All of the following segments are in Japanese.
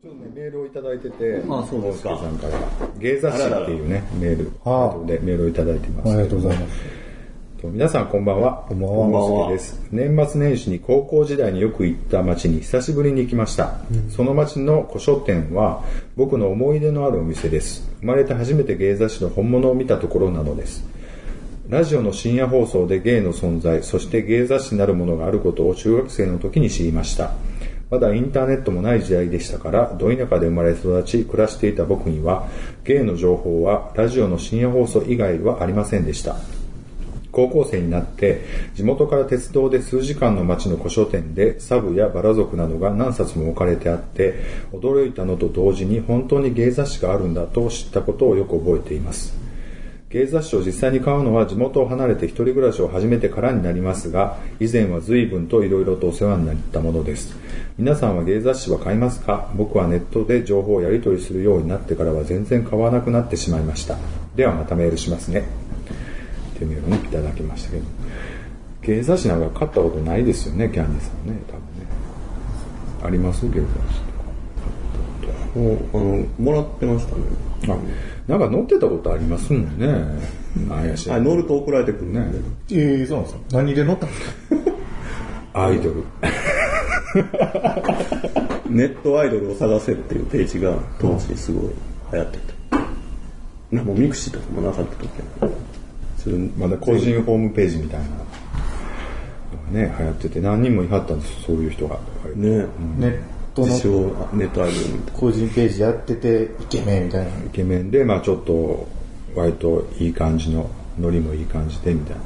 ちょっとね、メールをいただいてて、あそうですかさんから、芸雑誌っていうね、メールあでメールをいただいてます。ありがとうございます。と皆さんこんばんは。こんばんはです。年末年始に高校時代によく行った町に久しぶりに行きました。その町の古書店は僕の思い出のあるお店です。生まれて初めて芸雑誌の本物を見たところなのです。ラジオの深夜放送で芸の存在、そして芸雑誌なるものがあることを中学生の時に知りました。まだインターネットもない時代でしたから、ど田舎で生まれ育ち、暮らしていた僕には、芸の情報はラジオの深夜放送以外はありませんでした。高校生になって地元から鉄道で数時間の町の古書店でサブやバラ族などが何冊も置かれてあって驚いたのと同時に本当に芸雑誌があるんだと知ったことをよく覚えています芸雑誌を実際に買うのは地元を離れて一人暮らしを始めてからになりますが以前は随分と色々とお世話になったものです皆さんは芸雑誌は買いますか？僕はネットで情報をやり取りするようになってからは全然買わなくなってしまいましたではまたメールしますねっていうメールをね、いただきましたけど。芸雑誌なんか買ったことないですよね、キャンディーさんね、多分ね。あります？芸雑誌もう、あの、もらってましたね。とか。あ、なんか載ってたことありますもんね。なんやしらはい、乗ると送られてくるね。ええそうなんですか？何で乗ったんですかアイドル。ネットアイドルを探せっていうページが当時すごい流行ってた。なもうミクシーとかもなかった時は。それまだ個人ホームページみたいなのがね、流行ってて、何人もいはったんですそういう人が。ね、ネットのネットアイドルみたい個人ページやってて、イケメンみたいな。イケメンで、まあちょっと、割といい感じの、ノリもいい感じで、みたいな。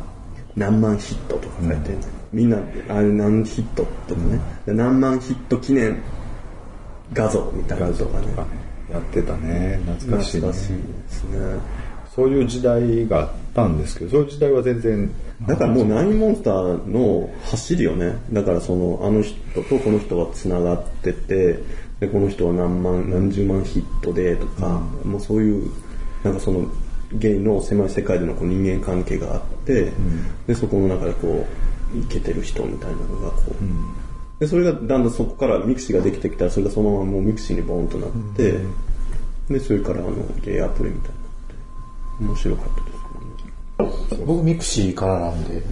な。何万ヒットとか書いてんね、みんな、あれ何ヒットとかね。で何万ヒット記念画像みたいなのとかね。とかね、やってたね。懐かしいね懐かしいですね。そういう時代があったんですけど、そういう時代は全然、だからもうナインモンスターの走りよね。だからその、あの人とこの人が繋がってて、で、この人は何万、何十万ヒットでとか、もうそういう、なんかその、ゲイの狭い世界でのこう人間関係があって、で、そこの中でこう、イケてる人みたいなのがこう、で、それがだんだんそこからミクシーができてきたら、それがそのままもうミクシーにボーンとなって、で、それからあの、ゲイアプリみたいになって、面白かったです。僕ミクシーからなんで、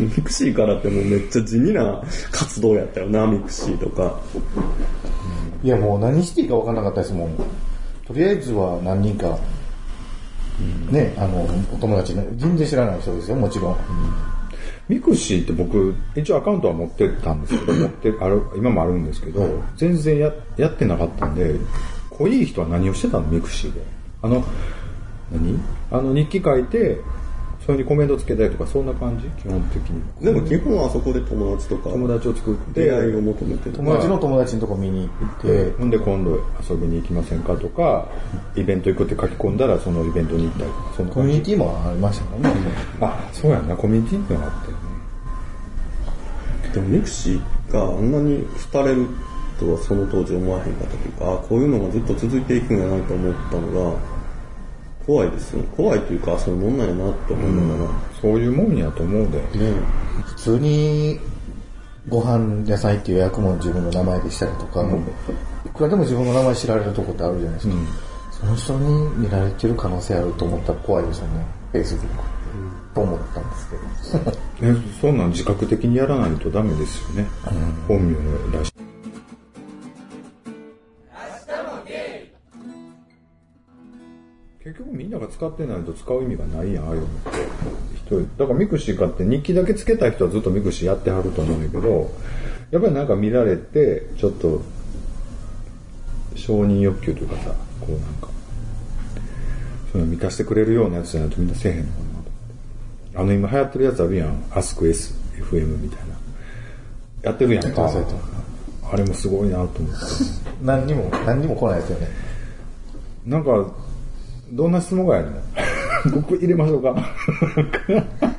ミクシーからってもうめっちゃ地味な活動やったよな、ミクシーとか。いやもう何していいか分からなかったですもん。とりあえずは何人か、ね、あの、お友達ね、全然知らない人ですよ、もちろん。ミクシーって僕、一応アカウントは持ってたんですけど、持ってある、今もあるんですけど、全然ややってなかったんで、濃い人は何をしてたのミクシーで。あの、何？あの日記書いて、それにコメントつけたりとか、そんな感じ？基本的に。でも基本はあそこで友達とか、友達を作って、出会いを求めてる。友達の友達のとこ見に行って、ほんで今度遊びに行きませんかとか、イベント行くって書き込んだらそのイベントに行ったりとか、そんなコミュ。ニティもありましたからね。あ、そうやな、コミュニティっていうのがあったよね。でもミクシーがあんなに廃れるとはその当時思わへんかったというか、あこういうのがずっと続いていくんやなと思ったのが、怖いですよね。怖いというか、そういうもんなんやなって思いながら。そういうもんやと思うで。ね普通に、ご飯屋さん行って予約も自分の名前でしたりとか、いくらでも自分の名前知られるとこってあるじゃないですか。その人に見られてる可能性あると思ったら怖いですよね。Facebook。と思ったんですけど。ね、そんなん自覚的にやらないとダメですよね。本名を出し使ってないと使う意味がないやん、ああいうのって。一人だから mixi 買って日記だけつけた人はずっと mixi やってはると思うんだけど、やっぱりなんか見られて、ちょっと、承認欲求というかさ、こうなんか、そういうの満たしてくれるようなやつじゃないとみんなせえへんのかなと思って。あの今流行ってるやつあるやん。 Ask.fm みたいな。やってるやんか。あれもすごいなと思って。何にも、何にも来ないですよね。なんか、どんな質問がやるの？僕入れましょうか。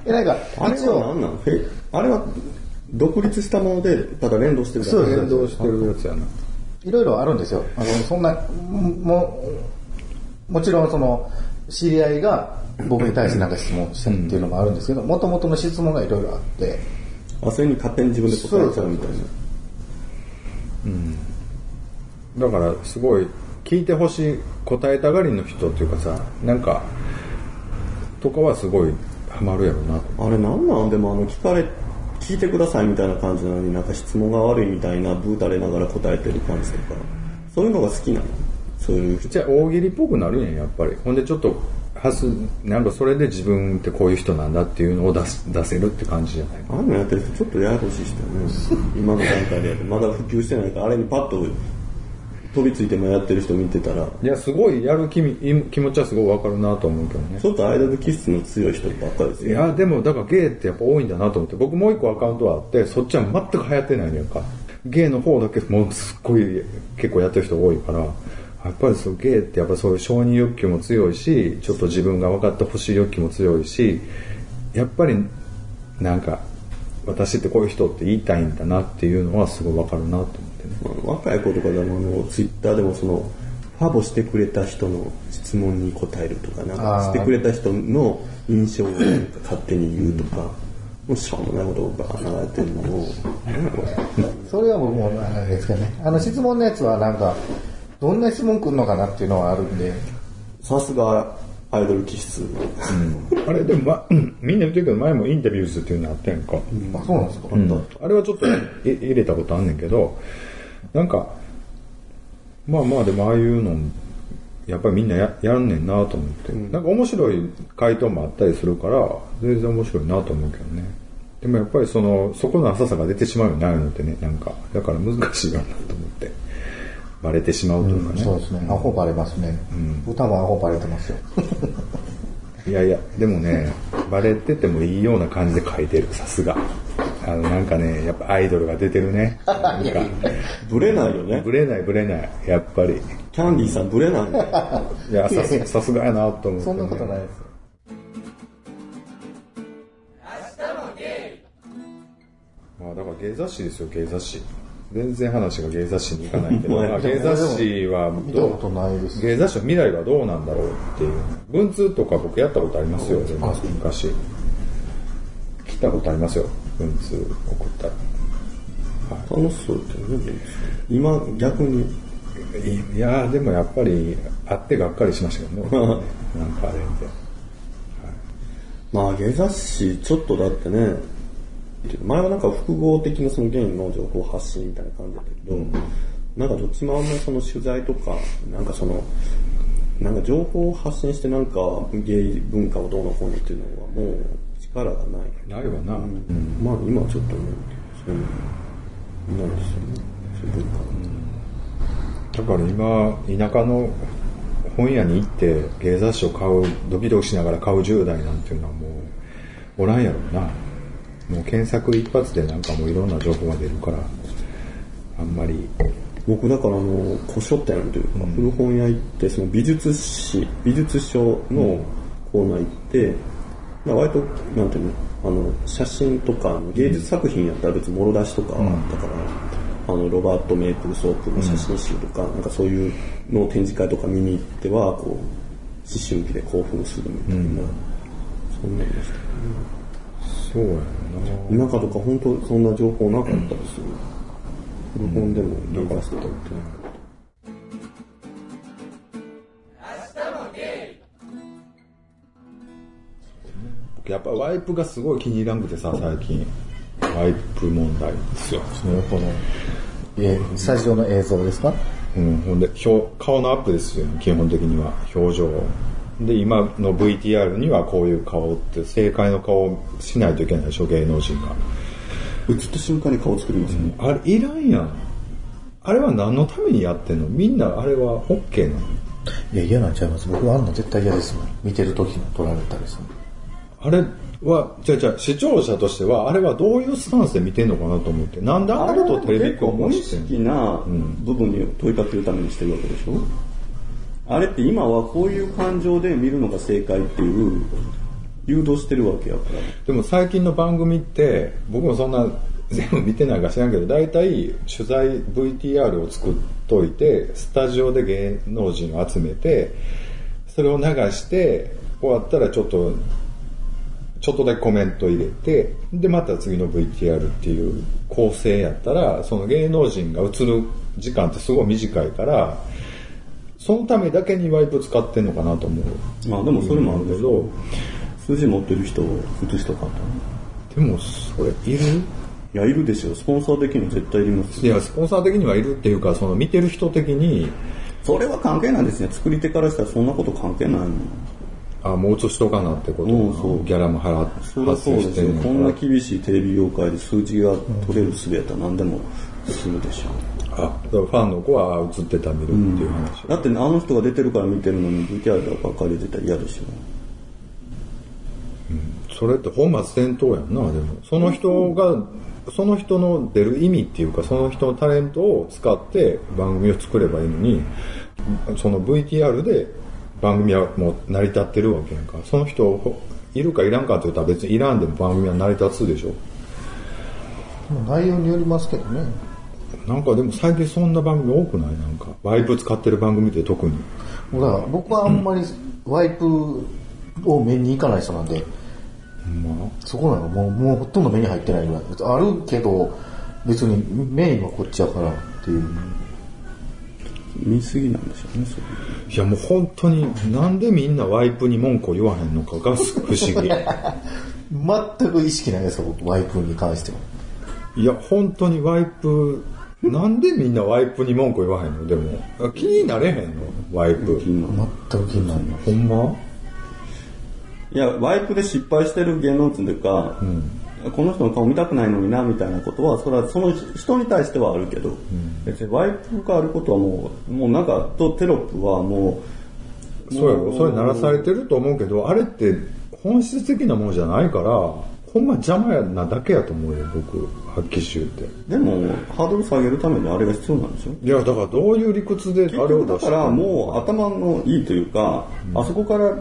え、なんか、あれは何なのあれは独立したもので、ただ連動してるだけそうです連動してるやつやな。いろいろあるんですよ。あの、そんな、も、もちろんその、知り合いが僕に対してなんか質問したっていうのもあるんですけど、もともとの質問がいろいろあって、あ、それに勝手に自分で答えちゃうみたいな。だからすごい聞いてほしい答えたがりの人っていうかさなんかとかはすごいハマるやろな。とあれなんなん？でもあの聞かれ聞いてくださいみたいな感じなのになんか質問が悪いみたいなブータれながら答えてる感じとか。そういうのが好きなの？そういうじゃあ大喜利っぽくなるんやんやっぱり。ほんでちょっとはすなんかそれで自分ってこういう人なんだっていうのを出す出せるって感じじゃない？ああいうのやってる人ちょっとややこしい人よね。今の段階でまだ普及してないからあれにパッと飛びついてもやってる人見てたらいやすごいやる気み気持ちはすごいわかるなと思うけどね。ちょっとアイドル気質の強い人ばっかりですいよやでもだからゲイってやっぱ多いんだなと思って。僕もう一個アカウントはあってそっちは全く流行ってないのやんかゲイの方だけもうすっごい結構やってる人多いから。やっぱりそうゲイってやっぱそういう承認欲求も強いしちょっと自分が分かってほしい欲求も強いしやっぱりなんか私ってこういう人って言いたいんだなっていうのはすごい分かるなと思ってねまあ若い子とかでもあのツイッターでもそのファボしてくれた人の質問に答えるとかなんかしてくれた人の印象を勝手に言うとか、もうしょうもないことが流れてるのを。それは僕もあれですけどね。あの質問のやつはなんか、どんな質問来るのかなっていうのはあるんで、さすがアイドル気質、あれでも、ま、みんな言ってるけど前もインタビューズっていうのあったやんか、あ、そうなんですか、あれはちょっとい入れたことあんねんけどなんかまあまあでもああいうのやっぱりみんなややんねんなと思って、なんか面白い回答もあったりするから全然面白いなと思うけどねでもやっぱりそのそこの浅さが出てしまうよねああいうのってねなんかだから難しいよなと思ってバレてしまうというかね、そうですね。アホバレますね。歌もアホバレてますよ。いやいや、でもね、バレててもいいような感じで書いてる、さすが。あの、なんかね、やっぱアイドルが出てるね。なんか、ブレないよねブレないブレない、やっぱり。キャンディーさんブレないね いや、さすさすがやなと思って、そんなことないですよ。まあ、だから芸雑誌ですよ、芸雑誌。全然話が芸雑誌に行かないけど、芸雑誌はどう見たことないです。芸雑誌の未来はどうなんだろうっていう。文通とか僕やったことありますよ、昔。来たことありますよ、文通送ったら。楽しそうだよね今逆にいやーでもやっぱり会ってがっかりしましたけどね。なんかあれで。まあ芸雑誌ちょっとだってね前はなんか複合的なそのゲイの情報発信みたいな感じだったけど、なんかどっちもあんまりその取材とかなんかそのなんか情報を発信してなんかゲイ文化をどうのこうのっていうのはもう力がない。ないわな、まあ今はちょっとねそういうのないですよね。そういう文化が、だから今田舎の本屋に行って芸雑誌を買うドキドキしながら買う10代なんていうのはもうおらんやろうな。もう検索一発でなんかもういろんな情報が出るからあんまり。僕だからあの古書店というか、古本屋行ってその美術史美術書のコーナー行って、まあ、割となんていうのあの写真とか芸術作品やったら別にもろ出しとかはあったから、あのロバート・メープルソープの写真集とか、なんかそういうのを展示会とか見に行ってはこう思春期で興奮するみたいな、そんなんでしたそうやな。田舎とか本当そんな情報なかったですよ、古本でもなかったってやっぱワイプがすごい気に入らんくてさ最近。ワイプ問題ですよ。そのこの、えスタジオの映像ですか？うん、ほんで表顔のアップですよ基本的には。表情で今の VTR にはこういう顔って正解の顔をしないといけないでしょ芸能人が。映った瞬間に顔作りますよね、あれいらんやん。あれは何のためにやってんの？みんなあれは OK なの？いや、嫌なんちゃいます。僕はあんな絶対嫌ですもん。見てる時に撮られたりする。あれはじゃあじゃあ視聴者としてはあれはどういうスタンスで見てんのかなと思ってなんであんなことをテレビ局無意がしてんの？識な部分に問いかけるためにしてるわけでしょ、あれって今はこういう感情で見るのが正解っていう誘導してるわけやから。でも最近の番組って僕もそんな全部見てないか知らんけど大体取材 VTR を作っといてスタジオで芸能人を集めてそれを流して終わったらちょっとちょっとだけコメント入れて、で、また次の VTR っていう構成やったら、その芸能人が映る時間ってすごい短いから、そのためだけにワイプ使ってんのかなと思う。まあでもそれもあるけど数字持ってる人を映したかったでもそれいる？いやいるでしょ。スポンサー的に絶対いりますよ。いや、スポンサー的にはいるっていうか、その見てる人的に、それは関係ないですね。作り手からしたらそんなこと関係ない。もんあ、もう映しとかなってこと？うんそう。ギャラも払って、そりゃそうですこんな厳しいテレビ業界で数字が取れる術やったら何でもするでしょあ、だからファンの子は映ってた見るっていう話。だってあの人が出てるから見てるのに VTR ばっかり出たら嫌でしょ。それって本末転倒やんな、でも。その人が、その人の出る意味っていうか、その人のタレントを使って番組を作ればいいのに、その VTR で番組はもう成り立ってるわけやんか。その人、いるかいらんかって言ったら別にいらんでも番組は成り立つでしょ。内容によりますけどね。なんかでも最近そんな番組多くない？なんか。ワイプ使ってる番組って特に。だから僕はあんまりワイプを目に行かない人なんで、ま？あ、そこなの？もうもうほとんど目に入ってないぐらい。あるけど、別にメインはこっちやからっていう。見すぎなんでしょうねそれいやもう本当になんでみんなワイプに文句を言わへんのかが不思議。全く意識ないですよ、僕ワイプに関しては。いや、本当にワイプ、なんでみんなワイプに文句言わへんの？でも、気になれへんの？ワイプ。今全く気にならない。ほんま？いやワイプで失敗してる芸能人というか、この人の顔見たくないのになみたいなことはそれはその人に対してはあるけど、別にワイプがあることはもうもうなんかとテロップはもうそうやろ、それ鳴らされてると思うけど、あれって本質的なものじゃないから、ほんま邪魔やなだけやと思うよ、僕、発揮集って。でもハードル下げるためにあれが必要なんでしょ？いや、だからどういう理屈であ結れを出して局だからもう頭のいいというか、あそこから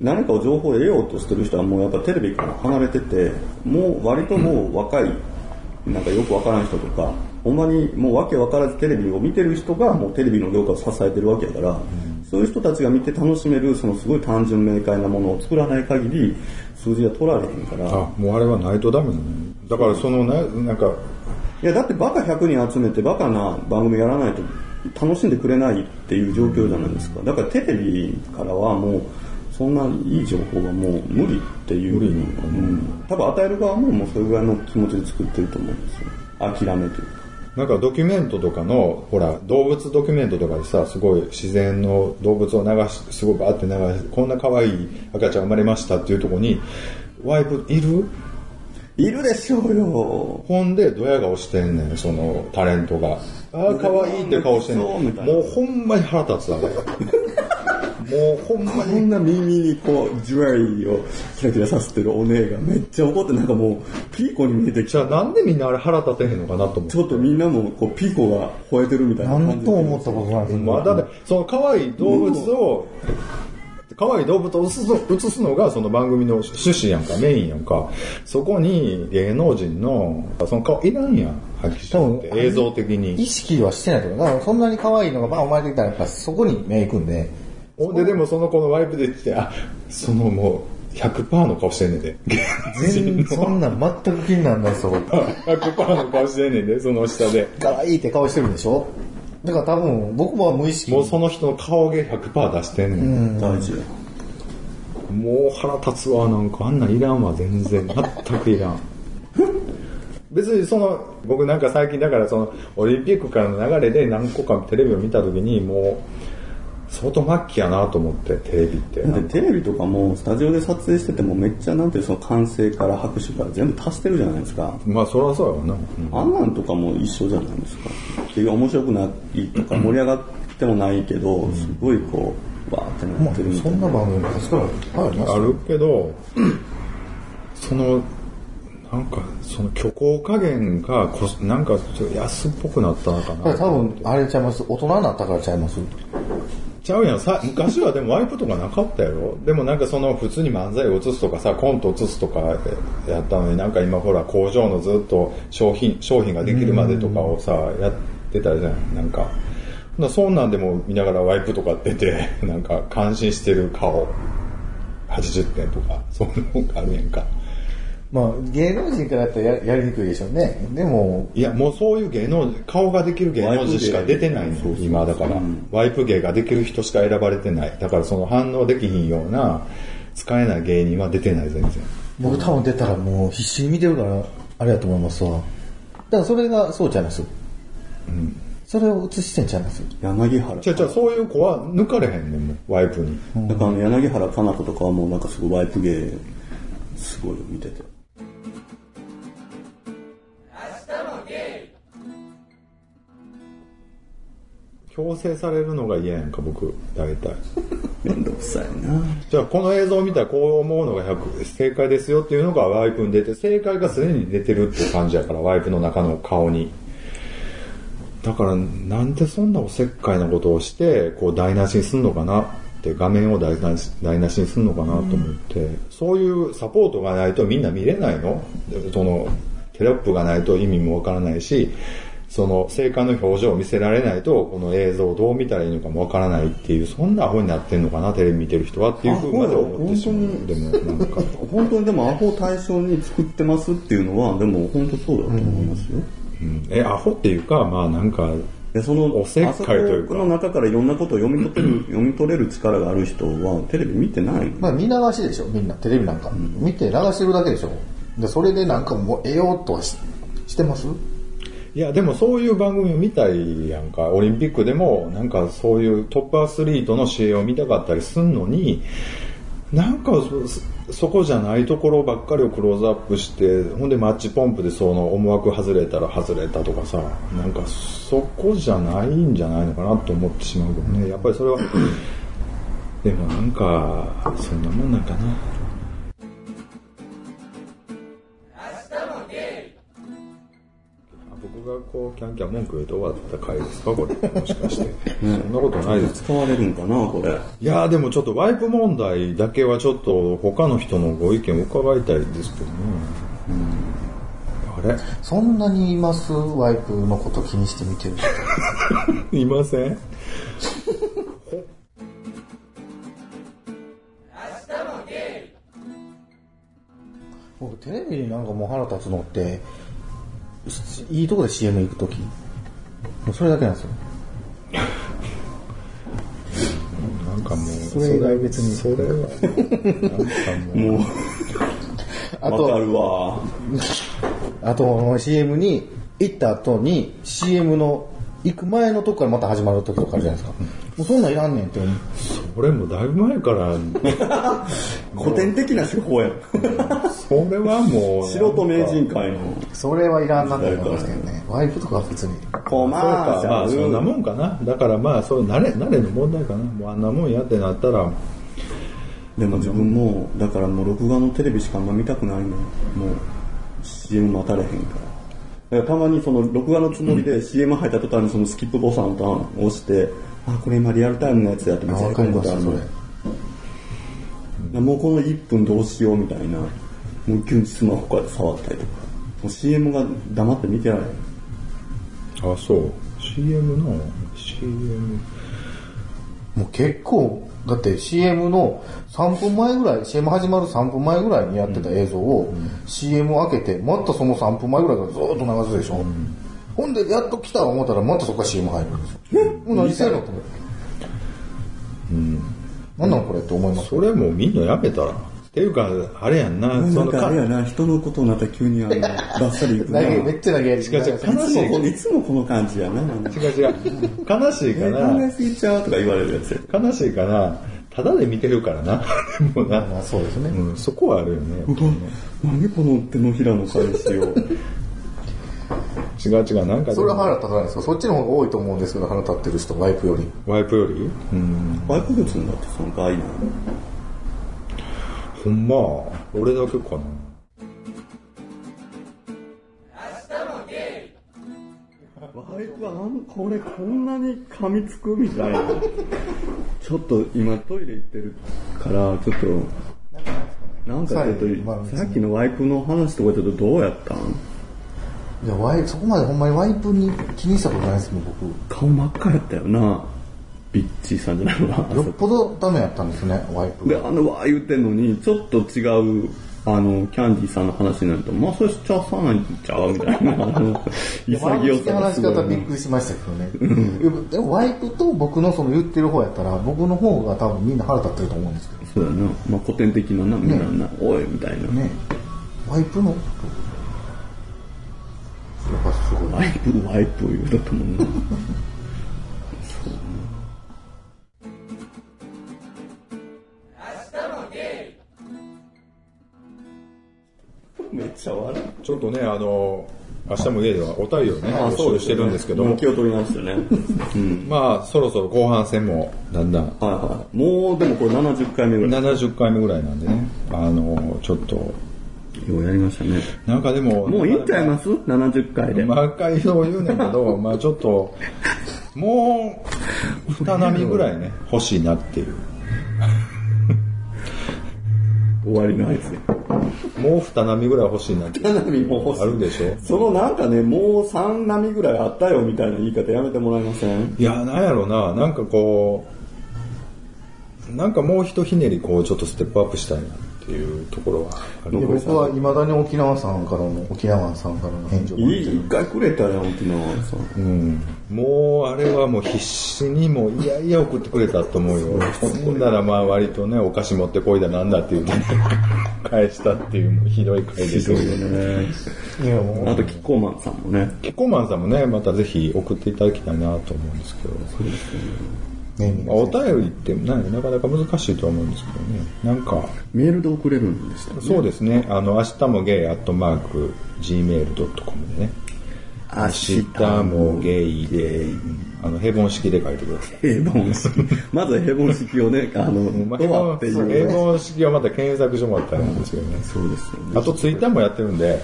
何かを情報を得ようとしてる人はもうやっぱテレビから離れててもう割ともう若いなんかよくわからん人とかほんまにもうわけわからずテレビを見てる人がもうテレビの業界を支えてるわけやから、そういう人たちが見て楽しめるそのすごい単純明快なものを作らない限り数字が取られへんから。あ、もうあれはないとダメなのだからそのね、なんか、いやだってバカ100人集めてバカな番組やらないと楽しんでくれないっていう状況じゃないですか。だからテレビからはもうそんないい情報がもう無理っていううん、多分与える側ももうそれぐらいの気持ちで作ってると思うんですよ諦めというかなんかドキュメントとかの、ほら、動物ドキュメントとかでさ、すごい自然の動物を流し、すごいバーって流し、こんな可愛い赤ちゃん生まれましたっていうところに、ワイプいる？いるでしょうよほんで、ドヤ顔してんねん、そのタレントが。ああ、可愛いって顔してんねん。そうみたいなもうほんまに腹立つわ、あれ。もうほんまこに。んな耳にこうジュエリーをキラキラさせてるお姉がめっちゃ怒ってなんかもうピーコに見えてきたじゃあなんでみんなあれ腹立てへんのかなと思ってち。ょっとみんなもこうピーコが吠えてるみたいな感じなんとも思ったことないですまあ、だって、その可愛い動物を、可愛い動物を映すすのがその番組の趣旨やんか、メインやんか。そこに芸能人の、その顔いらんやん、発揮してって映像的意に。識はしてないと思う。だからそんなに可愛いのがバーン生まれてきたらやっぱそこに目行くんで、ほんで、でもその子のワイプで言って、あ、そのもう、100%の顔してんねんで。芸全能人のそんなん全く気にならないですよ。100% の顔してんねんで、その下で。可愛いって顔してるんでしょ？だから多分僕も無意識もうその人の顔芸100%出してんねん。大事よもう腹立つわ、なんかあんなんいらんわ、全然。全くいらん。別にその、僕なんか最近だからその、オリンピックからの流れで何個かテレビを見た時に、もう、相当末期やなと思って、テレビって。テレビとかもスタジオで撮影しててもめっちゃなんていうその歓声から拍手から全部足してるじゃないですか。まあそりゃそうやわな。うんあんなんとかも一緒じゃないですか。結局面白くないとか盛り上がってもないけど、すごいこう、わーってなまあってるみたいな。そんな番組昔からいっぱいあるけど、その、なんか、その虚構加減がこ、なんかちょっと安っぽくなったのかな。多分あれちゃいます大人になったからちゃいますちゃうやん。さ昔はでもワイプとかなかったやろ？でもなんかその普通に漫才を映すとかさコント映すとかやったのになんか今ほら工場のずっと商品商品ができるまでとかをさやってたじゃん。なんか。そんなんでも見ながらワイプとか出てなんか感心してる顔。80点とか、そういうのがあるやんか。まあ、芸能人からだったらややりにくいでしょうね。でも、いや、もうそういう芸能、顔ができる芸能人しか出てないの、今だから。ワイプ芸ができる人しか選ばれてない。だからその反応できひんような、使えない芸人は出てない、全然。僕多分出たらもう必死に見てるから、あれやと思いますわ。だからそれがそうちゃいます。うん。それを映してんちゃいます。柳原。じゃじゃそういう子は抜かれへんねん、もう、ワイプに。だからあの柳原かな子とかはもうなんかすごいワイプ芸、すごい見てて。強制されるのが嫌やんか、僕、大体。めんどくさいな。じゃあ、この映像を見たらこう思うのが100、正解ですよっていうのがワイプに出て、正解がすでに出てるって感じやから、ワイプの中の顔に。だから、なんでそんなおせっかいなことをして、こう台無しにすんのかなって、画面を台無し台無しにすんのかなと思って、そういうサポートがないとみんな見れないの？その、テロップがないと意味もわからないし、その正解の表情を見せられないと、この映像をどう見たらいいのかもわからないっていう、そんなアホになってんのかな、テレビ見てる人はっていうふうまで思ってしまう。でも、なんか、本当にでもアホ対象に作ってますっていうのは、でも本当そうだと思いますよ。うん。え、アホっていうか、まあなんか、でそのおせっかいというか。の中からいろん。なことを読み取れる読み取れる力がある人はテレビ見てないまあ見流しでしょ、みん。な、テレビなん。か。見て流してるだけでしょ。で、それでなん。かもう得ようとはししてますいや、でもそういう番組を見たいやんか。オリンピックでも、なんかそういうトップアスリートの試合を見たかったりすんのに、なんかそそこじゃないところばっかりをクローズアップして、ほんでマッチポンプでその思惑外れたら外れたとかさ、なんかそこじゃないんじゃないのかなと思ってしまうけどね。やっぱりそれは、でもなんか、そんなもんなんかな。こうキャンキャン文句言うと終わった回ですか？これ。もしかして、そんなことないです。使われるんかなこれ。いやーでもちょっとワイプ問題だけはちょっと他の人のご意見を伺いたいですけどね、あれ？そんなにいますワイプのこと気にして見てる？人。いません？僕テレビになんかもう腹立つのって、しいいとこで CM 行くとき。もうそれだけなんですよ。なんかもうそれ以外別にそれはなんかもうもうあわかと、るわあと CM に行った後に CM の行く前のとこからまた始まるときとかあるじゃないですか。もうそんなんいらんねんって思う。それもだいぶ前から 古典的な手法や それはもう素人名人会の。それはいらんなと思いますけどね。ワイプとかは普通に。コマーシかまあそんなもんかな。だからまあそう慣れ慣れの問題かな。もうあんなもんやってなったら。でも自分もだからもう録画のテレビしかあんま見たくないのもう CM 待たれへんから。たまにその録画のつもりで CM 入った途端にそのスキップボタンを押してあこれ今リアルタイムのやつやって見せわかりますそことあるのれ。もうこの1分どうしようみたいなもう急にスマホこうやって触ったりとか。もう CM が黙って見てられへんあそう。CM の？CM もう結構、だって CM の3分前ぐらい、CM 始まる3分前ぐらいにやってた映像を、CM を開けて、またその3分前ぐらいからずーっと流すでしょ。ほんで、やっと来た思ったら、またそこから CM 入るんですよ。え？もう何してんの？と思って。うん。なんなんこれって思います？それもうみんなやめたらっていうかあれやんなそのかあれやかな人のことになったら急にあの バッサリいく投なげめっちゃ投げやり違う違ういつもこのいつもこの感じやな。違う違う悲しいかえ、な考えすぎちゃうとか言われるやつや。悲しいかなただで見てるからなもうな、まあそうですね。うん、そこはあるよね何この手のひらの返しを。違う違うなんかそれは腹立たないですか？そっちの方が多いと思うんですけど、腹立ってる人、ワイプより。ワイプより？うん。バイク別にだってその概念。ほんま？俺だけかな。バイクはあの、これこんなに噛みつくみたいな。ちょっと今トイレ行ってるから、ちょっと、なんかちょっまあと、さっきのワイプの話とかちょっとどうやったん？いや、ワイそこまでほんまにワイプに気にしたことないですもん、僕。顔真っ赤やったよな。ビッチーさんじゃないのかよっぽどダメやったんですね、ワイプで、が。あの、わー言ってんのに、ちょっと違う、あの、キャンディーさんの話になると、まあ、それしちゃさないんちゃうみたいな、あの、潔さが話しすごいな方びっくりしましたけどね。でもワイプと僕のその言ってる方やったら、僕の方が多分みんな腹立ってると思うんですけそうやな。まあ、古典的なな、みんなな、おい、みたいな。どね。ワイプの。ワイプ、ワイプ言うだと思うな。めっちゃ笑う。ちょっとね、あの、明日も家ではお便りをね、募集してるんですけども、気を取り直してね。うん。まあ、そろそろ後半戦もだんだんはいはい。もう、でもこれ70回目ぐらい。70回目ぐらいなんでね、あの、ちょっと、ようやりましたね。なんかでも、もういいんちゃいます ?70 回で。毎回そう言うねんけど、まあちょっと、もう、二波ぐらいね、欲しいなっていう。終わりの合図で。もう二波ぐらい欲しいなって。七波も欲しい。あるでしょ？そのなんかね、もう3波ぐらいあったよみたいな言い方やめてもらえません？いや、なんやろな、なんかこう、なんかもう一ひねりこう、ちょっとステップアップしたいなっていうところは僕は未だに沖縄さんからの、沖縄さんからの返事をいい、一回くれたら沖縄さん。うん、もうあれはもう必死にもういやいや送ってくれたと思うよ。ほんならまあ割とね、お菓子持ってこいだなんだって言って、ね、返したっていうもうひどい回ですよね。いやもうあと、キッコーマンさんもね。キッコーマンさんもね、またぜひ送っていただきたいなと思うんですけど。ね、皆まあさんお便りってななかなか難しいとは思うんですけどね。なんか、メールで送れるんでしたよね？そうですね。あの、明日もゲイアットマーク gmail.com でね。明日もゲイで、あの、平凡式で書いてください。平凡式。まずは平凡式をね、あの、まあ、ドアっていうね。平凡式はまた検索所もあったらなんですよね。そうですよね。あとツイッターもやってるんで、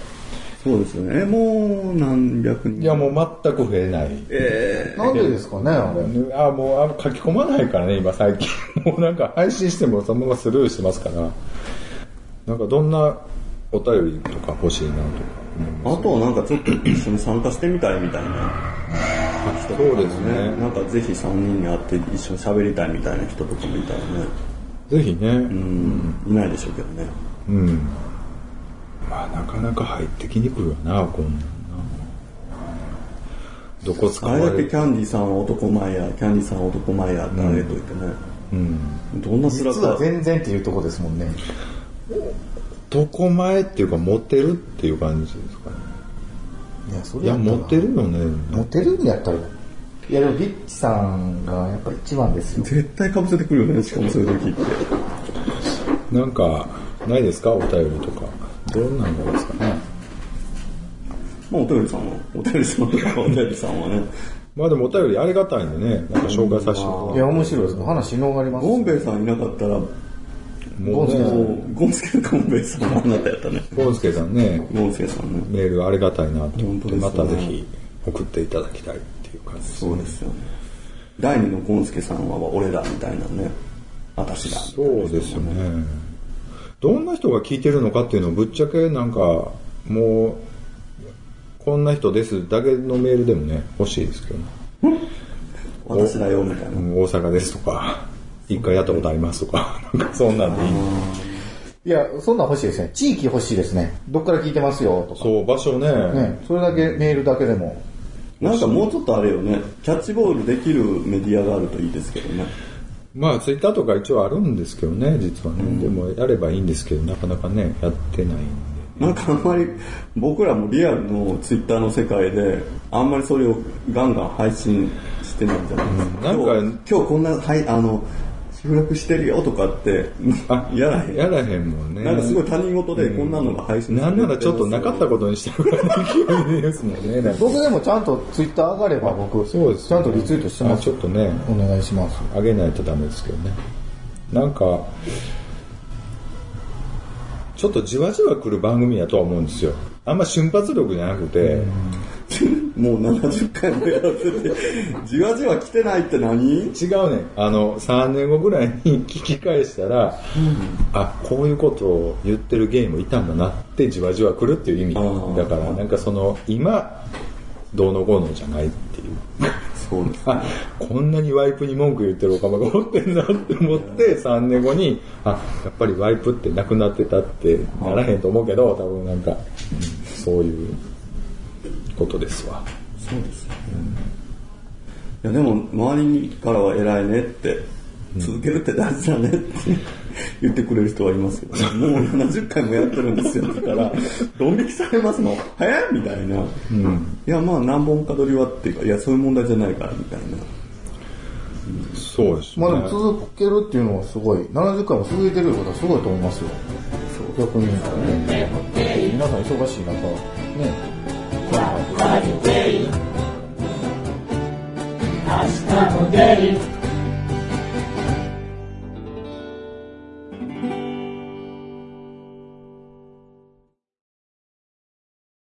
そうですよね。えもう何百人。いやもう全く増えない。えなんでですかね、あれ。あもうあ書き込まないからね、今最近。もうなんか配信してもそのままスルーしてますから。なんかどんなお便りとか欲しいなとかあとはなんかちょっと一緒に参加してみたいみたいな人とかそうですねなんかぜひ3人に会って一緒に喋りたいみたいな人とかもいたらね。ぜひね、うん、いないでしょうけどね。うん。まあなかなか入ってきにくいよな、こんなんな。どこ使あれだけキャンディーさんは男前や、キャンディーさんは男前やってあげといてね。うん。どんな面実はか。全然っていうとこですもんね。どこ前っていうか持ってるっていう感じですかね。いや、そいや、ったら持ってるよね。持ってるんやったら。いや、でもビッチさんがやっぱ一番ですよ。絶対被せてくるよね、しかもそういう時って。なんか、ないですか？お便りとか。どんなのですかね？まあ、お便りさんは、お便りさんとか、お便りさんはね。まあでもお便りありがたいんでね、なんか紹介させてもいや、面白いです。話広がります。ゴンベイさんいなかったら、ももうね、う、ゴンスケのゴンベイさんはあなたやったね。ゴンスケさんね、ゴンスケさんね。メールありがたいなと思って、ねまたぜひ送っていただきたいっていう感じですね。そうですよね。第二のゴンスケさんは俺らみたいなね。私ら。そうですよね。どんな人が聞いてるのかっていうのをぶっちゃけなんか、もう、こんな人ですだけのメールでもね、欲しいですけどね。私だよ、みたいな。うん大阪ですとか、一回やったことありますとか、なんかそんなんでいい。いや、そんなん欲しいですね。地域欲しいですね。どっから聞いてますよ、とか。そう、場所ね。ね、それだけメールだけでも。なんかもうちょっとあれよね、キャッチボールできるメディアがあるといいですけどね。まあ、ツイッターとか一応あるんですけどね、実はね。でも、やればいいんですけど、なかなかね、やってないんで。なんかあんまり僕らもリアルのツイッターの世界であんまりそれをガンガン配信してないんじゃないですか。うんなんか今日こんな、はい、あの、収録してるよとかって、あ、やらへん。やらへんもんね。なんかすごい他人事でこんなのが配信されてなんならちょっとなかったことにしてるぐらいの勢いですもんね。僕でもちゃんとツイッター上がれば僕、そうですちゃんとリツイートしてまあすちょっとね、お願いします。あげないとダメですけどね。なんか、ちょっとじわじわ来る番組やとは思うんですよ。あんま瞬発力じゃなくて、もう70回もやらせて、じわじわ来てないって何？違うね。あの、3年後ぐらいに聞き返したら、あ、こういうことを言ってるゲームいたんだなってじわじわ来るっていう意味。だから、なんかその、今、どうのこうのじゃないっていう。そうです。あ、こんなにワイプに文句言ってるおかまがおってんなって思って、3年後に、あ、やっぱりワイプってなくなってたってならへんと思うけど、多分なんか、うんそういうことですわ。そうですよ、いやでも周りからは偉いねって、続けるって大事だねって言ってくれる人はいますけど、もう70回もやってるんですよ。って言ったら、ドン引きされますの。早いみたいな、いやまあ何本か取りはっていうか、いやそういう問題じゃないからみたいな。そうですまあでも続けるっていうのはすごい、70回も続いてることはすごいと思いますよ。逆に。ね。皆さん忙しい中、ね。明日も出る